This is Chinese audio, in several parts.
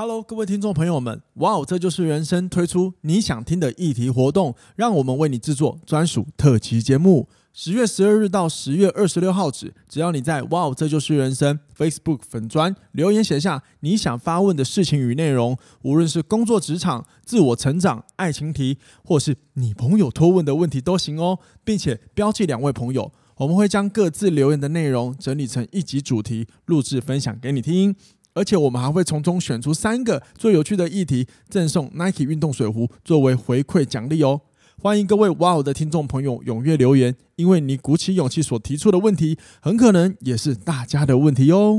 Hello，各位听众朋友们，哇哦，这就是人生推出你想听的议题活动，让我们为你制作专属特辑节目。十月十二日到十月二十六号止，只要你在哇哦，这就是人生 Facebook 粉专留言写下你想发问的事情与内容，无论是工作职场、自我成长、爱情题，或是你朋友托问的问题都行哦，并且标记两位朋友，我们会将各自留言的内容整理成一集主题，录制分享给你听。而且我们还会从中选出三个最有趣的议题，赠送 Nike 运动水壶作为回馈奖励哦！欢迎各位哇哦的听众朋友踊跃留言，因为你鼓起勇气所提出的问题，很可能也是大家的问题哦。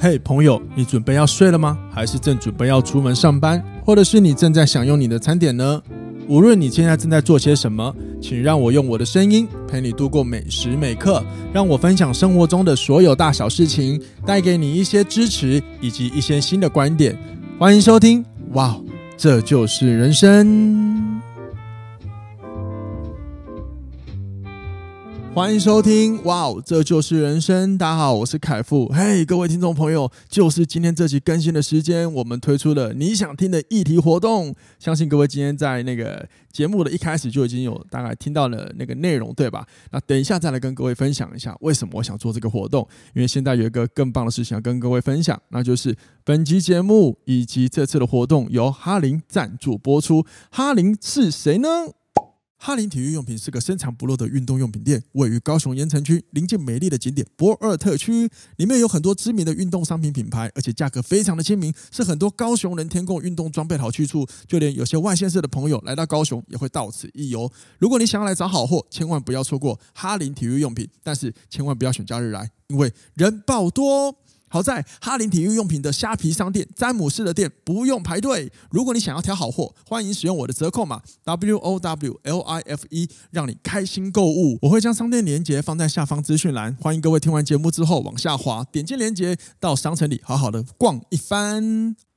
嘿，朋友，你准备要睡了吗？还是正准备要出门上班，或者是你正在享用你的餐点呢？无论你现在正在做些什么，请让我用我的声音陪你度过每时每刻，让我分享生活中的所有大小事情，带给你一些支持以及一些新的观点。欢迎收听，哇，这就是人生。欢迎收听，哇哦，这就是人生。大家好，我是凯富。嘿，各位听众朋友，就是今天这期更新的时间，我们推出了你想听的议题活动。相信各位今天在那个节目的一开始就已经有大概听到了那个内容，对吧？那等一下再来跟各位分享一下为什么我想做这个活动。因为现在有一个更棒的事情要跟各位分享，那就是本集节目以及这次的活动由哈林赞助播出。哈林是谁呢？哈林体育用品是个深藏不露的运动用品店，位于高雄盐埕区，临近美丽的景点博尔特区。里面有很多知名的运动商品品牌，而且价格非常的亲民，是很多高雄人添购运动装备好去处。就连有些外县市的朋友来到高雄，也会到此一游。如果你想要来找好货，千万不要错过哈林体育用品，但是千万不要选假日来，因为人爆多。好在哈林体育用品的虾皮商店、詹姆斯的店不用排队。如果你想要挑好货，欢迎使用我的折扣码 W O W L I F E，让你开心购物。我会将商店链接放在下方资讯栏，欢迎各位听完节目之后往下滑，点击链接到商城里好好的逛一番。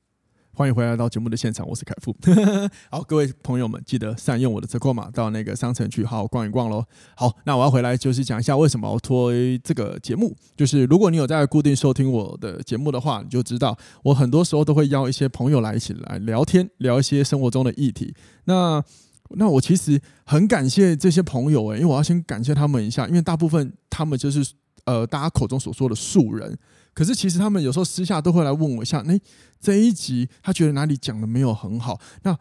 欢迎回来到节目的现场，我是凯富。好，各位朋友们，记得善用我的折扣码到那个商城去好好逛一逛喽。好，那我要回来就是讲一下为什么要推这个节目。就是如果你有在固定收听我的节目的话，你就知道我很多时候都会邀一些朋友来一起来聊天，聊一些生活中的议题。那那我其实很感谢这些朋友诶，因为我要先感谢他们一下，因为大部分他们就是呃大家口中所说的素人。可是其实他们有时候私下都会来问我一下，哎，这一集他觉得哪里讲的没有很好？那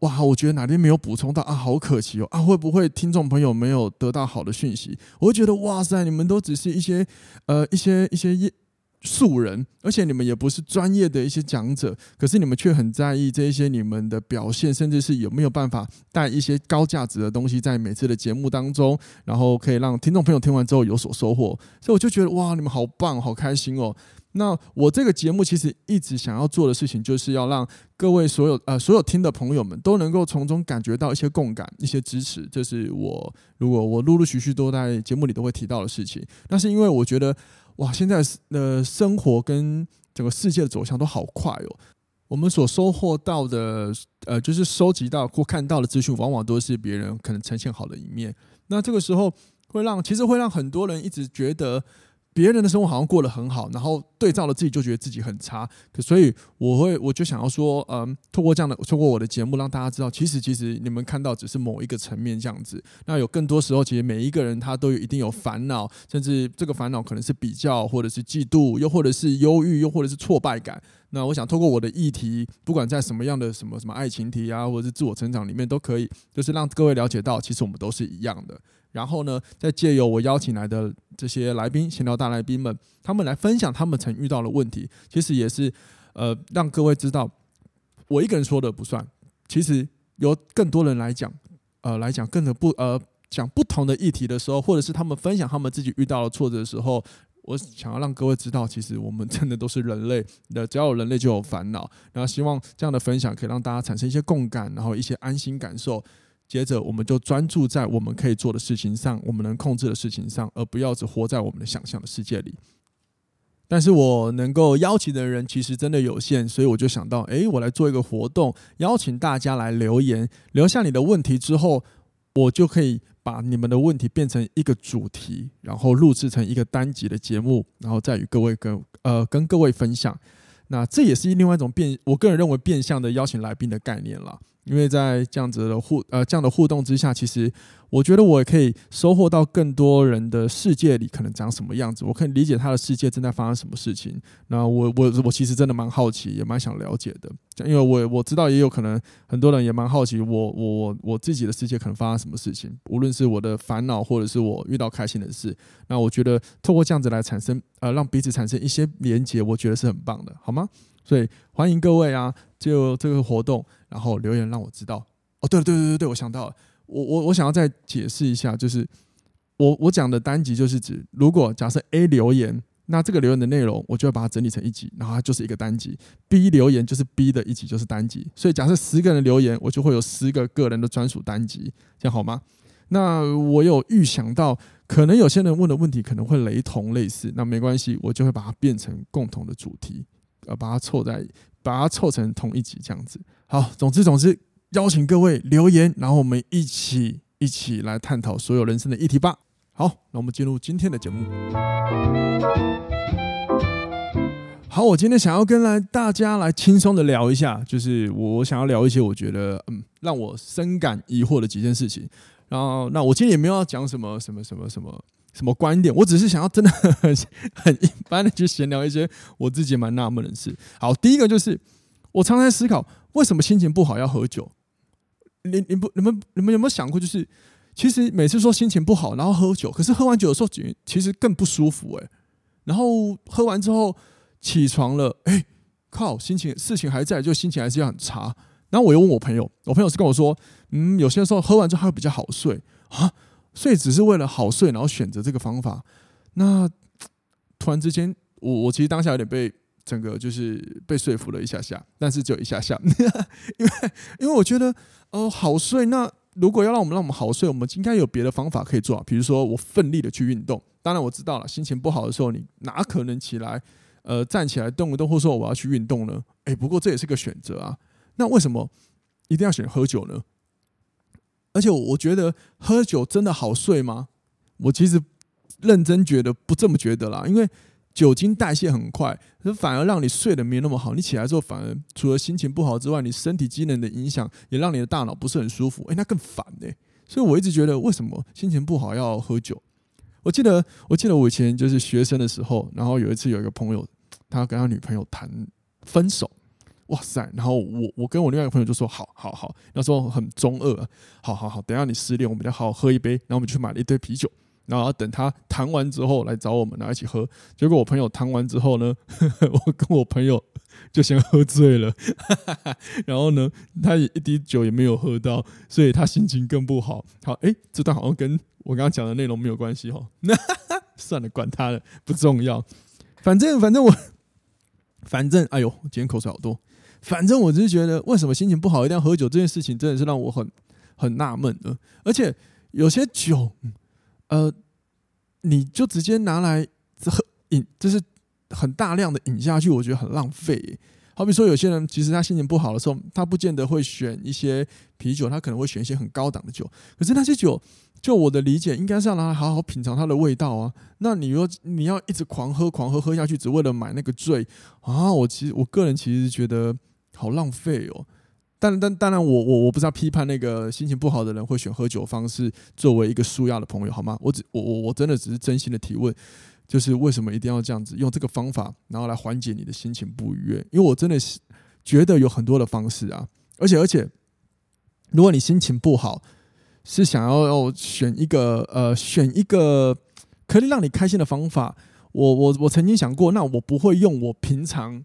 哇，我觉得哪里没有补充到啊，好可惜哦啊，会不会听众朋友没有得到好的讯息？我会觉得哇塞，你们都只是一些呃一些一些业。素人，而且你们也不是专业的一些讲者，可是你们却很在意这一些你们的表现，甚至是有没有办法带一些高价值的东西在每次的节目当中，然后可以让听众朋友听完之后有所收获。所以我就觉得哇，你们好棒，好开心哦。那我这个节目其实一直想要做的事情，就是要让各位所有呃所有听的朋友们都能够从中感觉到一些共感、一些支持。这是我如果我陆陆续续都在节目里都会提到的事情。那是因为我觉得。哇，现在是呃生活跟整个世界的走向都好快哦。我们所收获到的，呃，就是收集到或看到的资讯，往往都是别人可能呈现好的一面。那这个时候会让，其实会让很多人一直觉得。别人的生活好像过得很好，然后对照了自己就觉得自己很差，可所以我会我就想要说，嗯，透过这样的透过我的节目让大家知道，其实其实你们看到只是某一个层面这样子。那有更多时候，其实每一个人他都有一定有烦恼，甚至这个烦恼可能是比较，或者是嫉妒，又或者是忧郁，又或者是挫败感。那我想透过我的议题，不管在什么样的什么什么爱情题啊，或者是自我成长里面都可以，就是让各位了解到，其实我们都是一样的。然后呢，再借由我邀请来的这些来宾，闲聊大来宾们，他们来分享他们曾遇到的问题，其实也是呃让各位知道，我一个人说的不算，其实由更多人来讲，呃来讲更的不呃讲不同的议题的时候，或者是他们分享他们自己遇到的挫折的时候，我想要让各位知道，其实我们真的都是人类的，只要有人类就有烦恼，然后希望这样的分享可以让大家产生一些共感，然后一些安心感受。接着，我们就专注在我们可以做的事情上，我们能控制的事情上，而不要只活在我们的想象的世界里。但是我能够邀请的人其实真的有限，所以我就想到，诶，我来做一个活动，邀请大家来留言，留下你的问题之后，我就可以把你们的问题变成一个主题，然后录制成一个单集的节目，然后再与各位跟呃跟各位分享。那这也是另外一种变，我个人认为变相的邀请来宾的概念了。因为在这样子的互呃这样的互动之下，其实我觉得我也可以收获到更多人的世界里可能长什么样子，我可以理解他的世界正在发生什么事情。那我我我其实真的蛮好奇，也蛮想了解的，因为我我知道也有可能很多人也蛮好奇我我我我自己的世界可能发生什么事情，无论是我的烦恼或者是我遇到开心的事。那我觉得透过这样子来产生呃让彼此产生一些连结，我觉得是很棒的，好吗？所以欢迎各位啊，就这个活动，然后留言让我知道。哦，对对对对对，我想到了，我我我想要再解释一下，就是我我讲的单集就是指，如果假设 A 留言，那这个留言的内容，我就会把它整理成一集，然后它就是一个单集；B 留言就是 B 的一集，就是单集。所以假设十个人留言，我就会有十个个人的专属单集，这样好吗？那我有预想到，可能有些人问的问题可能会雷同类似，那没关系，我就会把它变成共同的主题。呃，把它凑在，把它凑成同一集这样子。好，总之总之，邀请各位留言，然后我们一起一起来探讨所有人生的议题吧。好，那我们进入今天的节目。好，我今天想要跟来大家来轻松的聊一下，就是我想要聊一些我觉得嗯让我深感疑惑的几件事情。然后，那我今天也没有要讲什么什么什么什么。什么观点？我只是想要真的很 很一般的去闲聊一些我自己蛮纳闷的事。好，第一个就是我常常在思考，为什么心情不好要喝酒？你你不你们你们有没有想过，就是其实每次说心情不好，然后喝酒，可是喝完酒的时候，其实更不舒服哎。然后喝完之后起床了，哎，靠，心情事情还在，就心情还是要很差。然后我又问我朋友，我朋友是跟我说，嗯，有些时候喝完之后还会比较好睡啊。所以只是为了好睡，然后选择这个方法。那突然之间，我我其实当下有点被整个就是被说服了一下下，但是只有一下下，因为因为我觉得呃好睡。那如果要让我们让我们好睡，我们应该有别的方法可以做，比如说我奋力的去运动。当然我知道了，心情不好的时候，你哪可能起来呃站起来动一动，或说我要去运动呢？诶，不过这也是个选择啊。那为什么一定要选喝酒呢？而且我觉得喝酒真的好睡吗？我其实认真觉得不这么觉得啦，因为酒精代谢很快，反而让你睡得没那么好。你起来之后，反而除了心情不好之外，你身体机能的影响也让你的大脑不是很舒服。诶，那更烦呢。所以我一直觉得，为什么心情不好要喝酒？我记得，我记得我以前就是学生的时候，然后有一次有一个朋友，他跟他女朋友谈分手。哇塞！然后我我跟我另外一个朋友就说：好好好，那时候很中二啊，好好好，等下你失恋，我们就好好喝一杯。然后我们就去买了一堆啤酒，然后等他谈完之后来找我们，然后一起喝。结果我朋友谈完之后呢，呵 呵我跟我朋友就先喝醉了，然后呢，他也一滴酒也没有喝到，所以他心情更不好。好，哎，这段好像跟我刚刚讲的内容没有关系哦哈。算了，管他了，不重要。反正反正我，反正哎呦，今天口水好多。反正我只是觉得，为什么心情不好一定要喝酒？这件事情真的是让我很很纳闷的。而且有些酒，呃，你就直接拿来喝饮，就是很大量的饮下去，我觉得很浪费。好比说，有些人其实他心情不好的时候，他不见得会选一些啤酒，他可能会选一些很高档的酒。可是那些酒，就我的理解，应该是要拿来好好品尝它的味道啊。那你说你要一直狂喝、狂喝喝下去，只为了买那个醉啊？我其实我个人其实觉得。好浪费哦！但但当然我，我我不知道批判那个心情不好的人会选喝酒方式作为一个舒压的朋友，好吗？我只我我我真的只是真心的提问，就是为什么一定要这样子用这个方法，然后来缓解你的心情不愉悦？因为我真的是觉得有很多的方式啊，而且而且，如果你心情不好，是想要要选一个呃选一个可以让你开心的方法，我我我曾经想过，那我不会用我平常。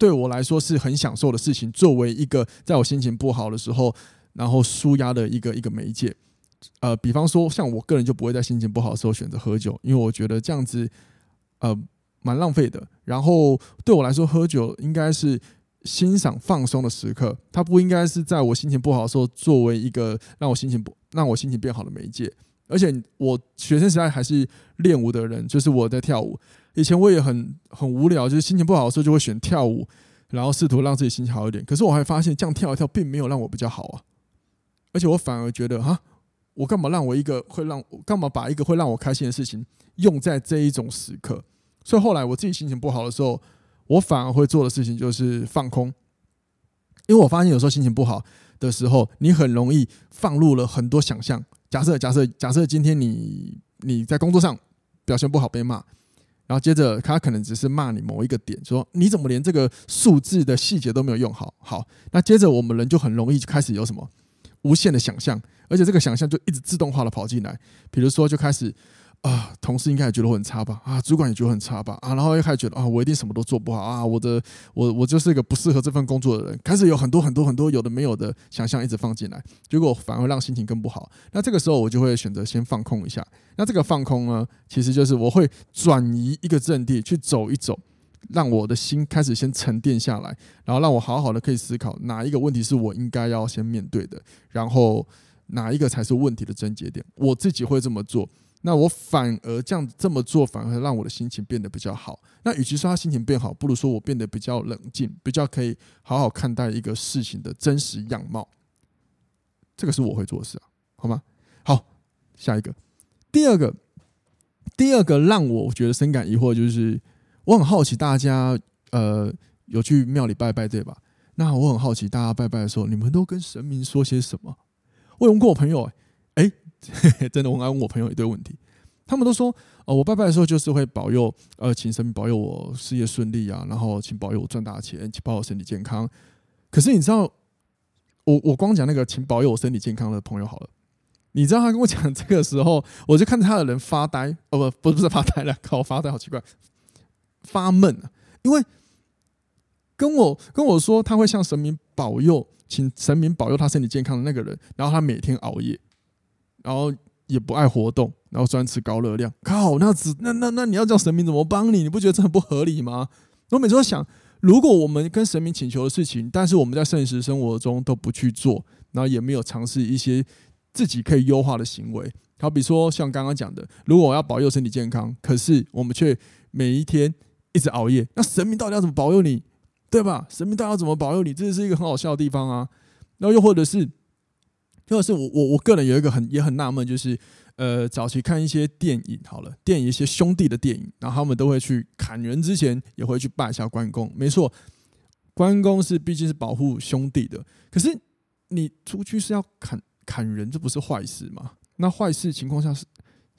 对我来说是很享受的事情，作为一个在我心情不好的时候，然后舒压的一个一个媒介。呃，比方说，像我个人就不会在心情不好的时候选择喝酒，因为我觉得这样子呃蛮浪费的。然后对我来说，喝酒应该是欣赏放松的时刻，它不应该是在我心情不好的时候作为一个让我心情不让我心情变好的媒介。而且我学生时代还是练舞的人，就是我在跳舞。以前我也很很无聊，就是心情不好的时候就会选跳舞，然后试图让自己心情好一点。可是我还发现这样跳一跳并没有让我比较好啊，而且我反而觉得哈，我干嘛让我一个会让我干嘛把一个会让我开心的事情用在这一种时刻？所以后来我自己心情不好的时候，我反而会做的事情就是放空，因为我发现有时候心情不好的时候，你很容易放入了很多想象。假设假设假设今天你你在工作上表现不好被骂，然后接着他可能只是骂你某一个点，说你怎么连这个数字的细节都没有用好？好，那接着我们人就很容易开始有什么无限的想象，而且这个想象就一直自动化的跑进来，比如说就开始。啊，同事应该也觉得我很差吧？啊，主管也觉得很差吧？啊，然后又开始觉得啊，我一定什么都做不好啊，我的，我我就是一个不适合这份工作的人，开始有很多很多很多有的没有的想象一直放进来，结果反而让心情更不好。那这个时候我就会选择先放空一下。那这个放空呢，其实就是我会转移一个阵地去走一走，让我的心开始先沉淀下来，然后让我好好的可以思考哪一个问题是我应该要先面对的，然后哪一个才是问题的症结点。我自己会这么做。那我反而这样这么做，反而让我的心情变得比较好。那与其说他心情变好，不如说我变得比较冷静，比较可以好好看待一个事情的真实样貌。这个是我会做的事啊，好吗？好，下一个，第二个，第二个让我觉得深感疑惑，就是我很好奇大家呃有去庙里拜拜对吧？那我很好奇大家拜拜的时候，你们都跟神明说些什么？我有问过我朋友、真的，我爱问我朋友一堆问题，他们都说，哦，我拜拜的时候就是会保佑，呃，请神保佑我事业顺利啊，然后请保佑我赚大钱，请保佑我身体健康。可是你知道，我我光讲那个请保佑我身体健康的朋友好了，你知道他跟我讲这个时候，我就看着他的人发呆，哦不，不是发呆了，靠，发呆好奇怪，发闷，因为跟我跟我说他会向神明保佑，请神明保佑他身体健康的那个人，然后他每天熬夜。然后也不爱活动，然后专吃高热量。靠，那只那那那你要叫神明怎么帮你？你不觉得这很不合理吗？我每次都想，如果我们跟神明请求的事情，但是我们在现实生活中都不去做，然后也没有尝试一些自己可以优化的行为，好比说像刚刚讲的，如果我要保佑身体健康，可是我们却每一天一直熬夜，那神明到底要怎么保佑你？对吧？神明到底要怎么保佑你？这是一个很好笑的地方啊。然后又或者是。就是我我我个人有一个很也很纳闷，就是呃早期看一些电影好了，电影一些兄弟的电影，然后他们都会去砍人之前也会去拜一下关公。没错，关公是毕竟是保护兄弟的，可是你出去是要砍砍人，这不是坏事吗？那坏事情况下是。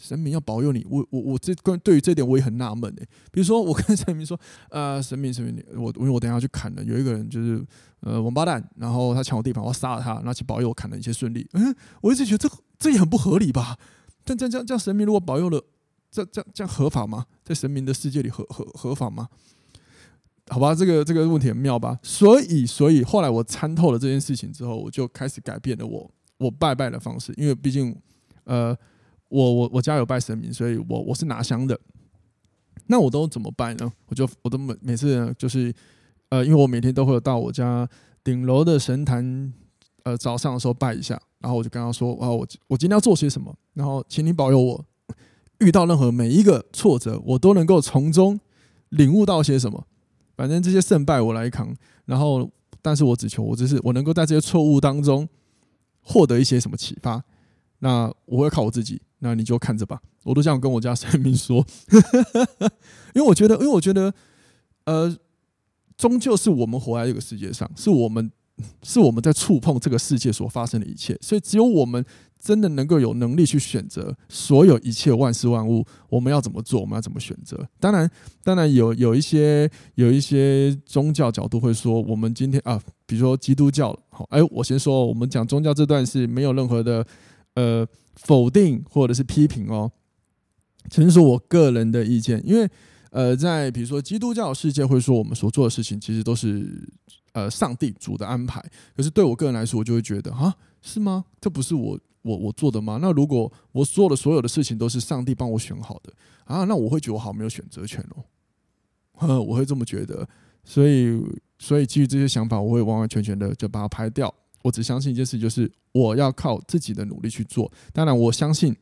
神明要保佑你，我我我这关对于这点我也很纳闷诶。比如说，我跟神明说，呃，神明神明，我因为我等下去砍了，有一个人就是呃王八蛋，然后他抢我地盘，我要杀了他，然后去保佑我砍了一切顺利。嗯，我一直觉得这这也很不合理吧？但这样这样这样神明如果保佑了，这这这样合法吗？在神明的世界里合合合法吗？好吧，这个这个问题很妙吧？所以所以后来我参透了这件事情之后，我就开始改变了我我拜拜的方式，因为毕竟呃。我我我家有拜神明，所以我我是拿香的。那我都怎么拜呢？我就我都每每次就是，呃，因为我每天都会有到我家顶楼的神坛，呃，早上的时候拜一下，然后我就跟他说，啊，我我今天要做些什么，然后请你保佑我，遇到任何每一个挫折，我都能够从中领悟到些什么。反正这些胜败我来扛，然后，但是我只求我只是我能够在这些错误当中获得一些什么启发。那我会靠我自己。那你就看着吧，我都这样跟我家神明说，因为我觉得，因为我觉得，呃，终究是我们活在这个世界上，是我们，是我们在触碰这个世界所发生的一切，所以只有我们真的能够有能力去选择所有一切万事万物，我们要怎么做，我们要怎么选择。当然，当然有有一些有一些宗教角度会说，我们今天啊，比如说基督教，好，哎，我先说，我们讲宗教这段是没有任何的，呃。否定或者是批评哦，纯属我个人的意见。因为呃，在比如说基督教世界会说我们所做的事情其实都是呃上帝主的安排。可是对我个人来说，我就会觉得啊，是吗？这不是我我我做的吗？那如果我做的所有的事情都是上帝帮我选好的啊，那我会觉得我好没有选择权哦。呵，我会这么觉得。所以所以基于这些想法，我会完完全全的就把它拍掉。我只相信一件事，就是我要靠自己的努力去做。当然，我相信，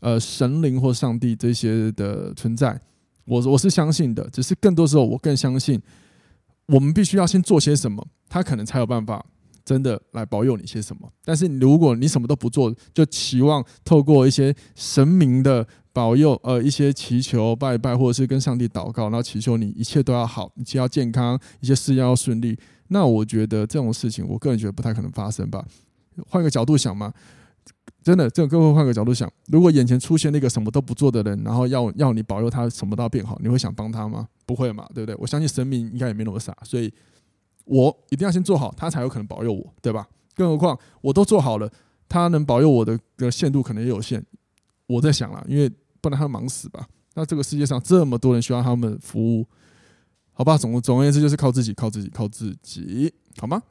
呃，神灵或上帝这些的存在，我我是相信的。只是更多时候，我更相信，我们必须要先做些什么，他可能才有办法真的来保佑你些什么。但是，如果你什么都不做，就期望透过一些神明的保佑呃一些祈求拜拜，或者是跟上帝祷告，然后祈求你一切都要好，一切要健康，一些事要顺利。那我觉得这种事情，我个人觉得不太可能发生吧。换个角度想嘛，真的，这个各位换个角度想，如果眼前出现那个什么都不做的人，然后要要你保佑他什么都要变好，你会想帮他吗？不会嘛，对不对？我相信神明应该也没那么傻，所以我一定要先做好，他才有可能保佑我，对吧？更何况我都做好了，他能保佑我的的限度可能也有限。我在想了，因为不然他忙死吧？那这个世界上这么多人需要他们服务，好吧？总总而言之就是靠自己，靠自己，靠自己，好吗？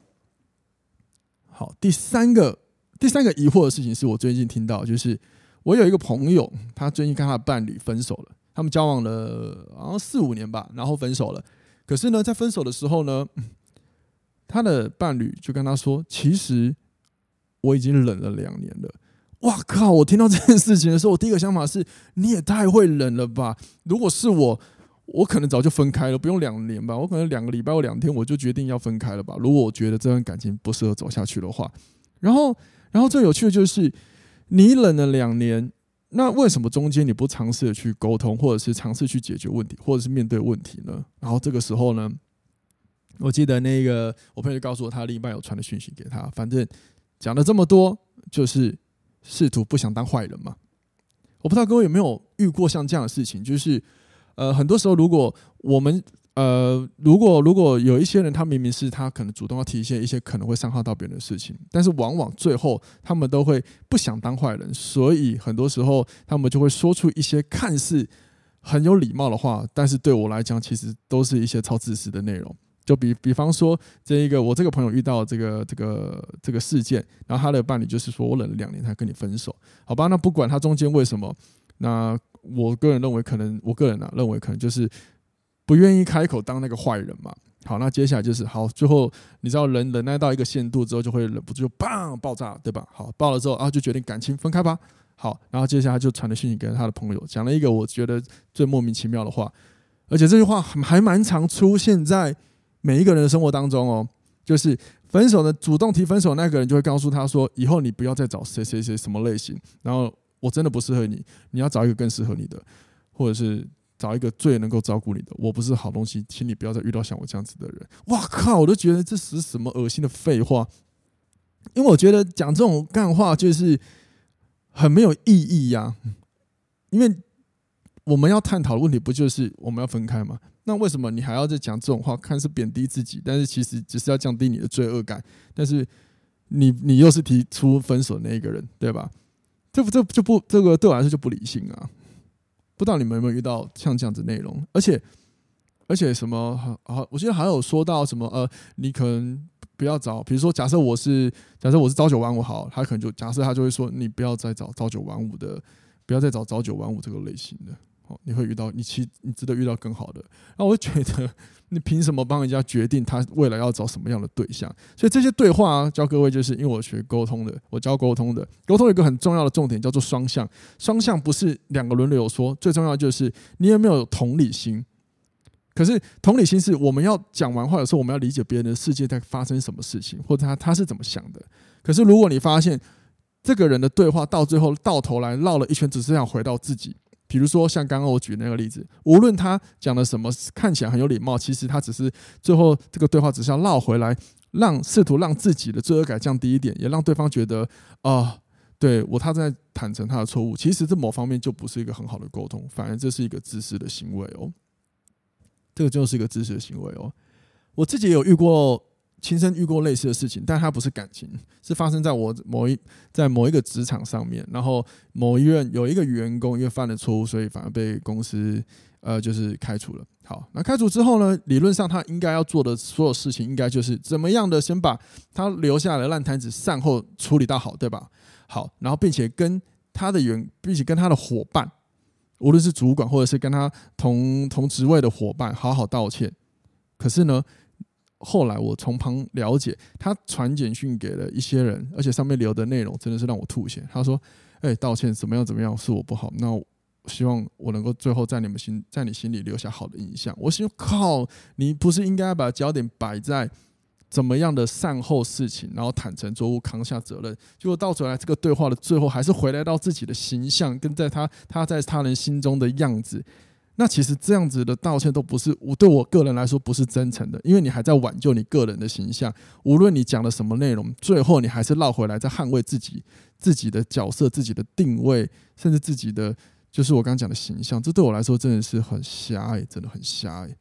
好，第三个第三个疑惑的事情是我最近听到，就是我有一个朋友，他最近跟他的伴侣分手了，他们交往了好像四五年吧，然后分手了。可是呢，在分手的时候呢，他的伴侣就跟他说：“其实我已经忍了两年了。”哇靠！我听到这件事情的时候，我第一个想法是：你也太会忍了吧！如果是我，我可能早就分开了，不用两年吧，我可能两个礼拜或两天我就决定要分开了吧。如果我觉得这段感情不适合走下去的话，然后，然后最有趣的就是，你忍了两年，那为什么中间你不尝试着去沟通，或者是尝试去解决问题，或者是面对问题呢？然后这个时候呢，我记得那个我朋友告诉我，他另一半有传的讯息给他，反正讲了这么多，就是。试图不想当坏人嘛？我不知道各位有没有遇过像这样的事情，就是呃，很多时候如果我们呃，如果如果有一些人，他明明是他可能主动要提一些一些可能会伤害到别人的事情，但是往往最后他们都会不想当坏人，所以很多时候他们就会说出一些看似很有礼貌的话，但是对我来讲，其实都是一些超自私的内容。就比比方说，这一个我这个朋友遇到这个这个这个事件，然后他的伴侣就是说我忍了两年才跟你分手，好吧？那不管他中间为什么，那我个人认为可能，我个人呢、啊、认为可能就是不愿意开口当那个坏人嘛。好，那接下来就是好，最后你知道人忍耐到一个限度之后，就会忍不住就砰爆炸，对吧？好，爆了之后啊，就决定感情分开吧。好，然后接下来就传了讯息给他的朋友，讲了一个我觉得最莫名其妙的话，而且这句话还蛮常出现在。每一个人的生活当中哦，就是分手的主动提分手那个人就会告诉他说：“以后你不要再找谁谁谁什么类型，然后我真的不适合你，你要找一个更适合你的，或者是找一个最能够照顾你的。我不是好东西，请你不要再遇到像我这样子的人。”哇靠！我都觉得这是什么恶心的废话，因为我觉得讲这种干话就是很没有意义呀，因为。我们要探讨的问题不就是我们要分开吗？那为什么你还要再讲这种话？看似贬低自己，但是其实只是要降低你的罪恶感。但是你你又是提出分手的那一个人，对吧？这不这就不这个对我来说就不理性啊！不知道你们有没有遇到像这样子内容？而且而且什么啊？我记得还有说到什么呃，你可能不要找，比如说假设我是假设我是朝九晚五好，他可能就假设他就会说你不要再找朝九晚五的，不要再找朝九晚五这个类型的。你会遇到你其你值得遇到更好的，那我觉得你凭什么帮人家决定他未来要找什么样的对象？所以这些对话啊，教各位就是因为我学沟通的，我教沟通的，沟通有一个很重要的重点叫做双向。双向不是两个轮流说，最重要就是你有没有同理心。可是同理心是我们要讲完话的时候，我们要理解别人的世界在发生什么事情，或者他他是怎么想的。可是如果你发现这个人的对话到最后到头来绕了一圈，只是想回到自己。比如说，像刚刚我举那个例子，无论他讲了什么，看起来很有礼貌，其实他只是最后这个对话只是要绕回来，让试图让自己的罪恶感降低一点，也让对方觉得啊、对我他在坦诚他的错误。其实这某方面就不是一个很好的沟通，反而这是一个自私的行为哦。这个就是一个自私的行为哦。我自己有遇过。亲身遇过类似的事情，但它不是感情，是发生在我某一在某一个职场上面。然后某一任有一个员工因为犯了错误，所以反而被公司呃就是开除了。好，那开除之后呢，理论上他应该要做的所有事情，应该就是怎么样的先把他留下的烂摊子善后处理到好，对吧？好，然后并且跟他的员，并且跟他的伙伴，无论是主管或者是跟他同同职位的伙伴，好好道歉。可是呢，后来我从旁了解，他传简讯给了一些人，而且上面留的内容真的是让我吐血。他说：“哎，道歉怎么样？怎么样？是我不好。那我希望我能够最后在你们心，在你心里留下好的印象。”我心靠，你不是应该把焦点摆在怎么样的善后事情，然后坦诚作物，扛下责任。结果到头来，这个对话的最后还是回来到自己的形象，跟在他他在他人心中的样子。那其实这样子的道歉都不是我对我个人来说不是真诚的，因为你还在挽救你个人的形象。无论你讲了什么内容，最后你还是绕回来在捍卫自己自己的角色、自己的定位，甚至自己的就是我刚刚讲的形象。这对我来说真的是很狭隘，真的很狭隘。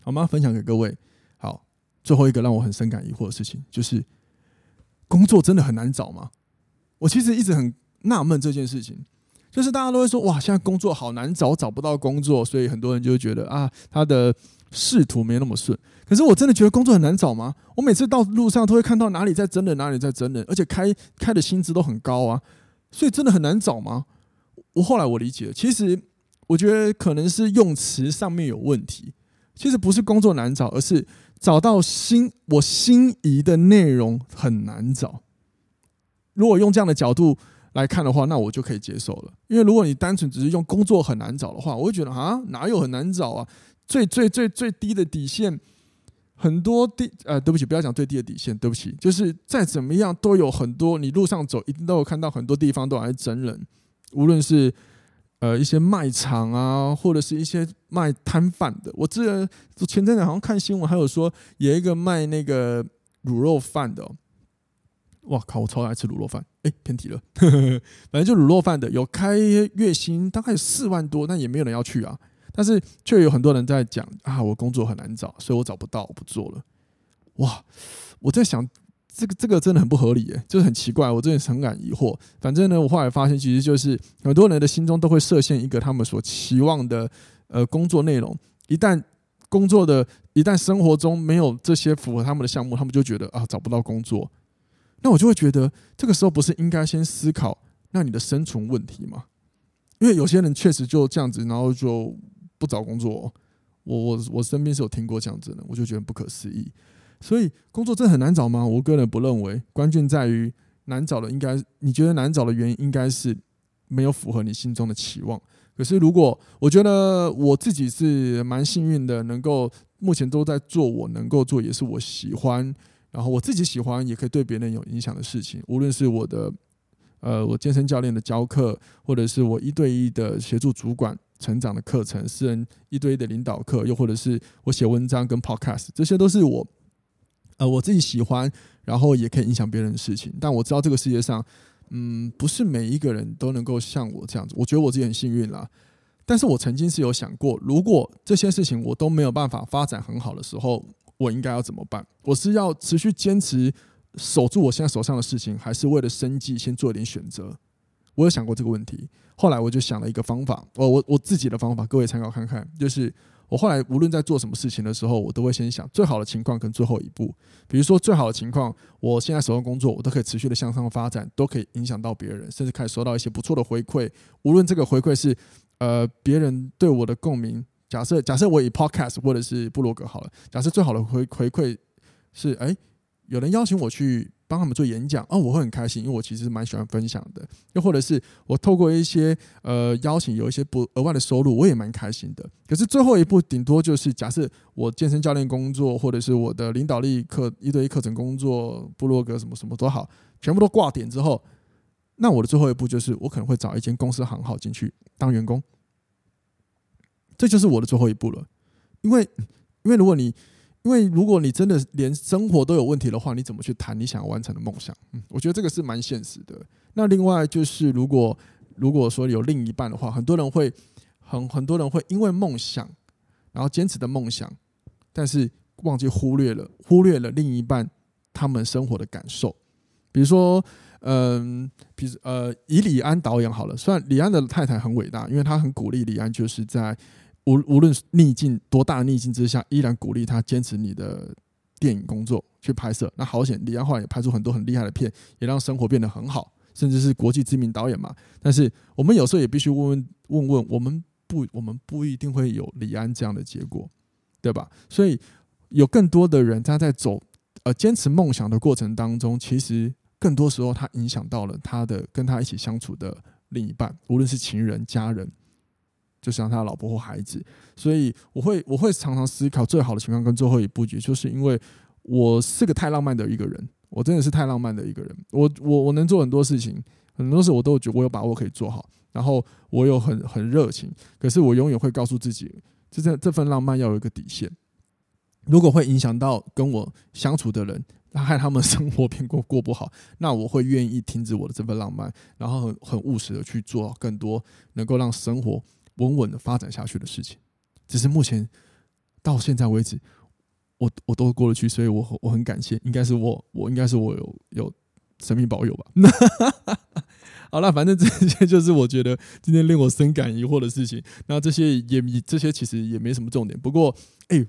好吗？分享给各位。好最后一个让我很深感疑惑的事情，就是工作真的很难找吗？我其实一直很纳闷这件事情，就是大家都会说哇，现在工作好难找，找不到工作，所以很多人就会觉得啊，他的仕途没那么顺。可是我真的觉得工作很难找吗？我每次到路上都会看到哪里在征人，哪里在征人，而且开开的薪资都很高啊，所以真的很难找吗？我后来我理解，其实我觉得可能是用词上面有问题，其实不是工作难找，而是。找到心我心仪的内容很难找。如果用这样的角度来看的话，那我就可以接受了。因为如果你单纯只是用工作很难找的话，我会觉得啊，哪有很难找啊？最最最最低的底线，很多地呃，对不起，不要讲最低的底线，对不起，就是再怎么样都有很多，你路上走一定都有看到很多地方都还在征人，无论是。呃，一些卖场啊，或者是一些卖摊贩的，我之前前阵子好像看新闻，还有说有一个卖那个卤肉饭的，哇靠，我超爱吃卤肉饭，哎，偏题了，呵呵，反正就卤肉饭的，有开月薪大概四万多，但也没有人要去啊，但是却有很多人在讲啊，我工作很难找，所以我找不到，我不做了，哇，我在想。这个这个真的很不合理耶，就是很奇怪，我真的很感疑惑。反正呢，我后来发现，其实就是很多人的心中都会设限一个他们所期望的呃工作内容。一旦工作的，一旦生活中没有这些符合他们的项目，他们就觉得啊找不到工作。那我就会觉得，这个时候不是应该先思考那你的生存问题吗？因为有些人确实就这样子，然后就不找工作。我我我身边是有听过这样子的，我就觉得不可思议。所以工作真的很难找吗？我个人不认为，关键在于难找的应该，你觉得难找的原因应该是没有符合你心中的期望。可是如果我觉得我自己是蛮幸运的，能够目前都在做我能够做，也是我喜欢，然后我自己喜欢，也可以对别人有影响的事情。无论是我的呃，我健身教练的教课，或者是我一对一的协助主管成长的课程，私人一对一的领导课，又或者是我写文章跟 podcast，这些都是我。呃，我自己喜欢，然后也可以影响别人的事情。但我知道这个世界上，嗯，不是每一个人都能够像我这样子。我觉得我自己很幸运啦。但是我曾经是有想过，如果这些事情我都没有办法发展很好的时候，我应该要怎么办？我是要持续坚持守住我现在手上的事情，还是为了生计先做一点选择？我有想过这个问题。后来我就想了一个方法，我我我自己的方法，各位参考看看，就是。我后来无论在做什么事情的时候，我都会先想最好的情况跟最后一步。比如说最好的情况，我现在手上工作，我都可以持续的向上发展，都可以影响到别人，甚至可以收到一些不错的回馈。无论这个回馈是呃别人对我的共鸣，假设假设我以 podcast 或者是部落格好了，假设最好的回回馈是哎、有人邀请我去。帮他们做演讲哦，我会很开心，因为我其实蛮喜欢分享的。又或者是我透过一些呃邀请，有一些不额外的收入，我也蛮开心的。可是最后一步，顶多就是假设我健身教练工作，或者是我的领导力课一对一课程工作，部落格什么什么都好，全部都挂点之后，那我的最后一步就是我可能会找一间公司行号进去当员工。这就是我的最后一步了，因为因为如果你。因为如果你真的连生活都有问题的话，你怎么去谈你想要完成的梦想？嗯，我觉得这个是蛮现实的。那另外就是，如果如果说有另一半的话，很多人会很很多人会因为梦想，然后坚持的梦想，但是忘记忽略了忽略了另一半他们生活的感受。比如说，嗯，比如呃，以李安导演好了，虽然李安的太太很伟大，因为他很鼓励李安，就是在。无无论逆境多大逆境之下，依然鼓励他坚持你的电影工作去拍摄。那好险，李安后来也拍出很多很厉害的片，也让生活变得很好，甚至是国际知名导演嘛。但是我们有时候也必须问问问问，我们不我们不一定会有李安这样的结果，对吧？所以有更多的人他在走呃坚持梦想的过程当中，其实更多时候他影响到了他的跟他一起相处的另一半，无论是情人、家人。就像他的老婆或孩子，所以我会我会常常思考最好的情况跟最后一步，也就是因为我是个太浪漫的一个人，我真的是太浪漫的一个人。我我我能做很多事情，很多事我都觉得我有把握可以做好，然后我有很很热情，可是我永远会告诉自己，这这这份浪漫要有一个底线。如果会影响到跟我相处的人，害他们 生活变过过不好，那我会愿意停止我的这份浪漫，然后很很务实的去做更多能够让生活稳稳的发展下去的事情。只是目前到现在为止。我我都过得去，所以我我很感谢，应该是我我应该是我有有神明保佑吧。好了，反正这些就是我觉得今天令我深感疑惑的事情。那这些也这些其实也没什么重点。不过，哎、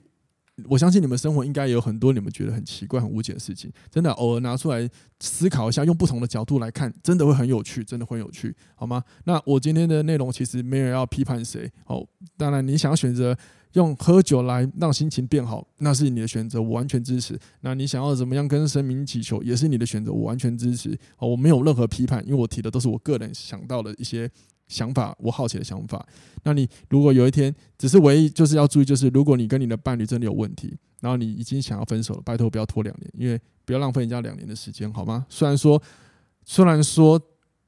我相信你们生活应该也有很多你们觉得很奇怪、很无解的事情。真的，偶尔拿出来思考一下，用不同的角度来看，真的会很有趣，真的很有趣，好吗？那我今天的内容其实没有要批判谁哦。当然，你想要选择。用喝酒来让心情变好，那是你的选择，我完全支持。那你想要怎么样跟神明祈求，也是你的选择，我完全支持。我没有任何批判，因为我提的都是我个人想到的一些想法，我好奇的想法。那你如果有一天，只是唯一就是要注意，就是如果你跟你的伴侣真的有问题，然后你已经想要分手了，拜托不要拖两年，因为不要浪费人家两年的时间，好吗？虽然说，虽然说。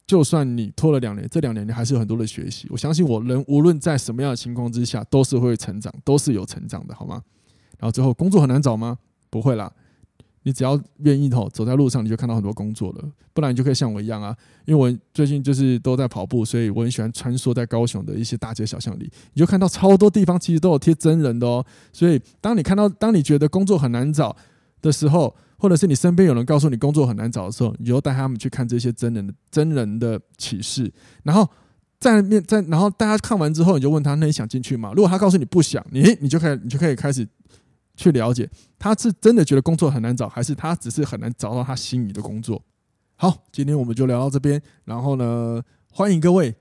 就算你拖了两年，这两年你还是有很多的学习。我相信我人无论在什么样的情况之下，都是会成长，都是有成长的，好吗？然后最后，工作很难找吗？不会啦，你只要愿意吼，走在路上你就看到很多工作了。不然你就可以像我一样啊，因为我最近就是都在跑步，所以我很喜欢穿梭在高雄的一些大街小巷里，你就看到超多地方其实都有贴真人的哦。所以当你看到，当你觉得工作很难找的时候，或者是你身边有人告诉你工作很难找的时候，你就带他们去看这些真人的真人的启示，然后在面在，然后大家看完之后，你就问他：那你想进去吗？如果他告诉你不想，你你就可以你就可以开始去了解，他是真的觉得工作很难找，还是他只是很难找到他心仪的工作。好，今天我们就聊到这边，然后呢，欢迎各位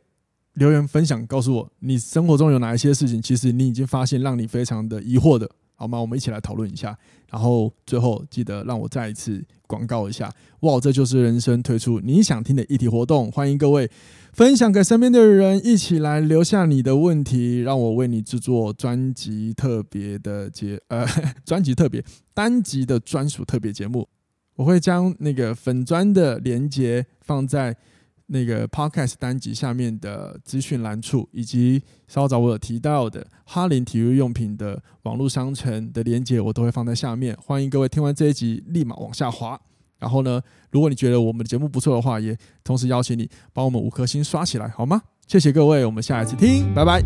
留言分享，告诉我你生活中有哪一些事情，其实你已经发现让你非常的疑惑的。好吗？我们一起来讨论一下，然后最后记得让我再一次广告一下。哇，这就是人生推出你想听的议题活动，欢迎各位分享给身边的人，一起来留下你的问题，让我为你制作专辑特别的节呃 专辑特别单集的专属特别节目。我会将那个粉专的连接放在。那个 Podcast 单集下面的资讯栏处，以及稍早我有提到的哈林体育用品的网络商城的链接，我都会放在下面。欢迎各位听完这一集立马往下滑。然后呢，如果你觉得我们的节目不错的话，也同时邀请你帮我们五颗星刷起来，好吗？谢谢各位，我们下一次听，拜拜。